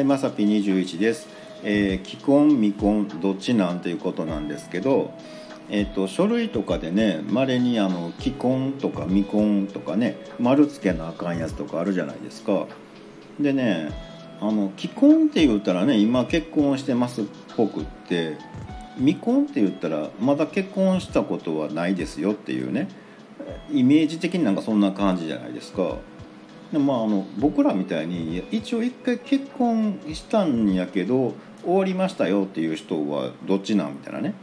いまさぴ21です、えー既婚未婚どっちなんていうことなんですけどえっと書類とかでねまれにあの既婚とか未婚とかね丸つけなあかんやつとかあるじゃないですかでねあの既婚って言ったらね今結婚してますっぽくって未婚って言ったらまだ結婚したことはないですよっていうねイメージ的になんかそんな感じじゃないですか。でまあ、あの僕らみたいに一応一回結婚したんやけど終わりましたよっていう人はどっちなんみたいなね、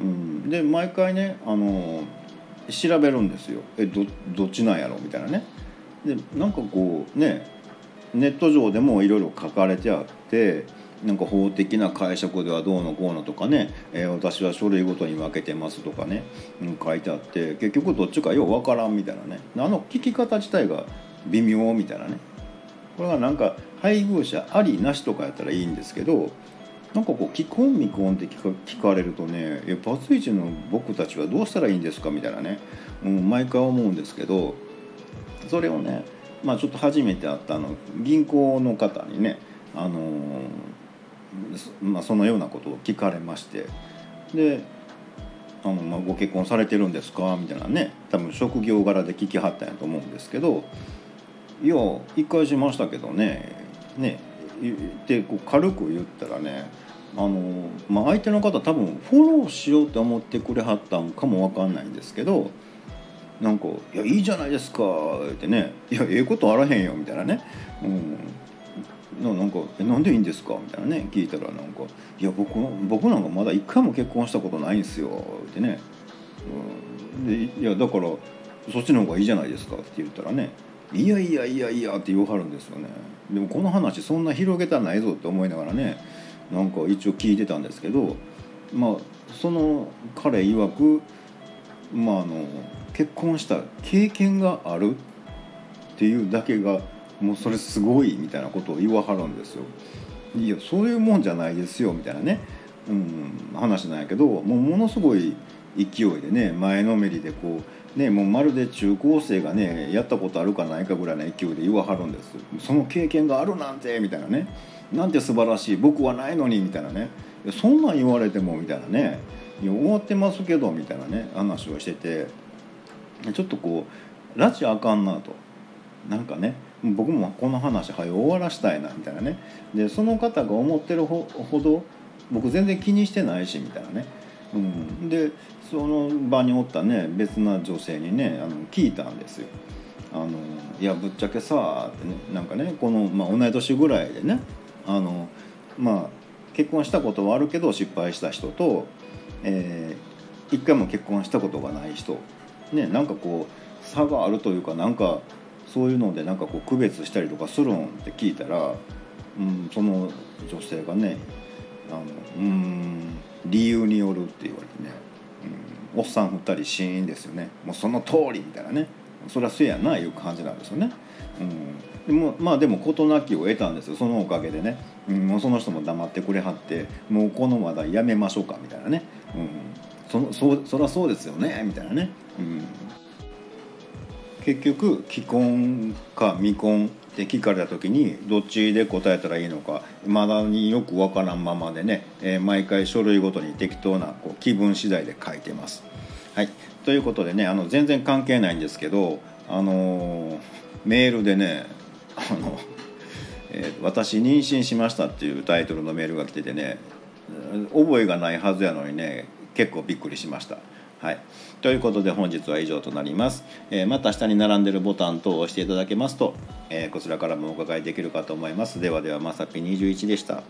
うん、で毎回ねあの調べるんですよ。えどどっちなんやろみたいなね。でなんかこうねネット上でもいろいろ書かれてあってなんか法的な解釈ではどうのこうのとかね、えー私は書類ごとに分けてますとかね、うん、書いてあって結局どっちかよう分からんみたいなね。あの聞き方自体が微妙みたいなねこれがなんか配偶者ありなしとかやったらいいんですけどなんかこう既婚未婚って聞かれるとねえバツイチの僕たちはどうしたらいいんですかみたいなね、うん、毎回思うんですけどそれをねまあちょっと初めて会ったあの銀行の方にねあのそまあ、そのようなことを聞かれましてであの、まあ「ご結婚されてるんですか?」みたいなね多分職業柄で聞きはったんやと思うんですけど「いや一回しましたけどね」ね。ってこう軽く言ったらねあの、まあ、相手の方多分フォローしようと思ってくれはったんかもわかんないんですけどなんか「いやいいじゃないですか」ってね「いやええことあらへんよ」みたいなね、うん、ななんかえ「なんでいいんですか?」みたいなね聞いたらなんか「いや僕僕なんかまだ一回も結婚したことないんですよ」ってね、うん、でいやだからそっちの方がいいじゃないですかって言ったらね「いやいやいやいや」って言わはるんですよねでもこの話そんな広げたないぞって思いながらねなんか一応聞いてたんですけどまあその彼曰くまああの結婚した経験があるっていうだけがもうそれすごいみたいなことを言わはるんですよ。いやそういうもんじゃないですよみたいなね、うん、話なんやけどもうものすごい勢いでね前のめりでこうねもうまるで中高生がねやったことあるかないかぐらいの勢いで言わはるんです。その経験があるなんてみたいなね。なんて素晴らしい僕はないのにみたいなね。そんなん言われてもみたいなね。いや終わってますけどみたいなね話をしてて。ちょっとこう拉致あかんなと。なんかね僕もこの話早終わらしたいなみたいなね。でその方が思ってるほど僕全然気にしてないしみたいなね、でその場におったね別な女性にねあの聞いたんですよ。あのいやぶっちゃけさってねなんかねこの、まあ、同い年ぐらいでねあのまあ結婚したことはあるけど失敗した人と、えー一回も結婚したことがない人ねなんかこう差があるというかなんかそういうのでなんかこう区別したりとかするんって聞いたら、うん、その女性がね「あのうん理由による」って言われてね、うん、おっさん2人シーンですよね。もうその通りみたいなね。そりゃそうやないう感じなんですよね。うん、でもまあでも事なきを得たんですよ。そのおかげでね、うん、もうその人も黙ってくれはってもうこの話題やめましょうかみたいなね、うん、そのそそりゃそうですよねみたいなね、うん、結局既婚か未婚って聞かれた時にどっちで答えたらいいのかまだによくわからんままでね、えー毎回書類ごとに適当なこう気分次第で書いてます。はい、ということでねあの全然関係ないんですけど、あのーメールでねあの、えー私妊娠しました」っていうタイトルのメールが来ててね覚えがないはずやのにね結構びっくりしました。はい、ということで本日は以上となります、えーまた下に並んでるボタン等を押していただけますと、えーこちらからもお伺いできるかと思います。ではではまさぴ21でした。